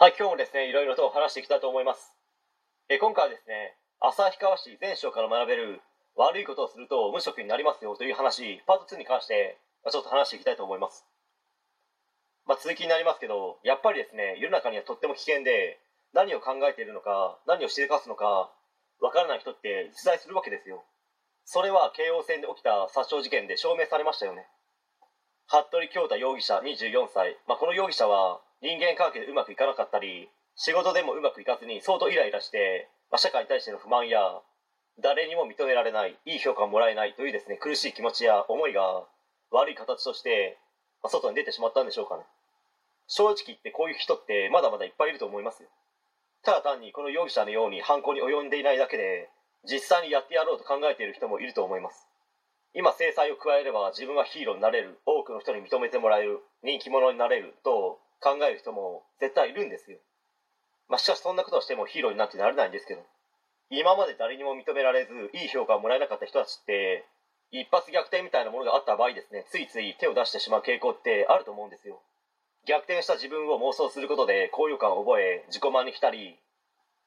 はい、今日もですね、いろいろと話していきたいと思います。え今回はですね、旭川市全省から学べる悪いことをすると無職になりますよという話、パート2に関して、まちょっと話していきたいと思います。まあ、続きになりますけど、やっぱりですね、世の中にはとっても危険で、何を考えているのか、何をしでかすのか、わからない人って実在するわけですよ。それは京王線で起きた殺傷事件で証明されましたよね。服部京太容疑者24歳、まあ、この容疑者は人間関係でうまくいかなかったり仕事でもうまくいかずに相当イライラして、まあ、社会に対しての不満や誰にも認められないいい評価をもらえないというですね苦しい気持ちや思いが悪い形として、外に出てしまったんでしょうかね。正直言ってこういう人ってまだまだいっぱいいると思いますよ。ただ単にこの容疑者のように犯行に及んでいないだけで実際にやってやろうと考えている人もいると思います。今制裁を加えれば自分はヒーローになれる多くの人に認めてもらえる人気者になれると考える人も絶対いるんですよ。まあしかしそんなことをしてもヒーローになってなれないんですけど。今まで誰にも認められずいい評価をもらえなかった人たちって一発逆転みたいなものがあった場合ですね。ついつい手を出してしまう傾向ってあると思うんですよ。逆転した自分を妄想することで高揚感を覚え自己満に浸り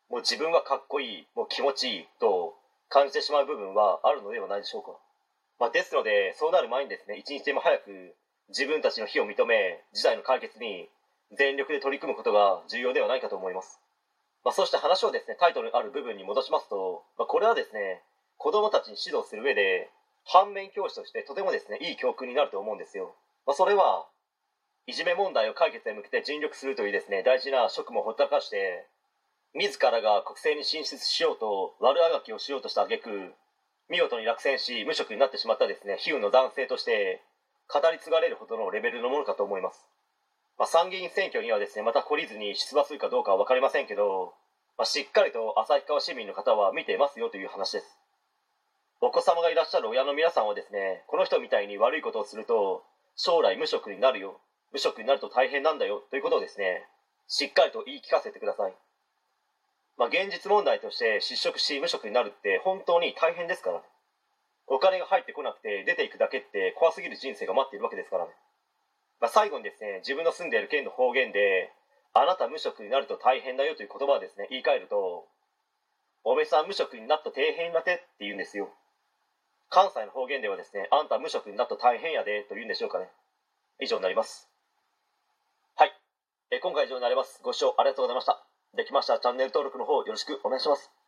もう自分はかっこいいもう気持ちいいと感じてしまう部分はあるのではないでしょうか。まあ、ですのでそうなる前にですね一日でも早く自分たちの非を認め事態の解決に全力で取り組むことが重要ではないかと思います、まあ、そうした話をですねタイトルにある部分に戻しますと、まあ、これはですね子供たちに指導する上で反面教師としてとてもですねいい教訓になると思うんですよ、まあ、それはいじめ問題を解決へ向けて尽力するというですね大事な職務をほったらかして自らが国政に進出しようと悪あがきをしようとした挙句見事に落選し無職になってしまったですね比喩の男性として語り継がれるほどのレベルのものかと思います、まあ、参議院選挙にはですねまた懲りずに出馬するかどうかは分かりませんけど、まあ、しっかりと旭川市民の方は見ていますよという話です。お子様がいらっしゃる親の皆さんはですねこの人みたいに悪いことをすると将来無職になるよ。無職になると大変なんだよ。ということをですねしっかりと言い聞かせてください。まあ、現実問題として失職し無職になるって本当に大変ですからね。お金が入ってこなくて出ていくだけって怖すぎる人生が待っているわけですからね、まあ、最後にですね自分の住んでいる県の方言であなた無職になると大変だよという言葉をですね言い換えるとおめさん無職になった底辺だてって言うんですよ。関西の方言ではですねあんた無職になった大変やでと言うんでしょうかね。以上になります。はい。え今回以上になります。ご視聴ありがとうございました。できましたらチャンネル登録の方よろしくお願いします。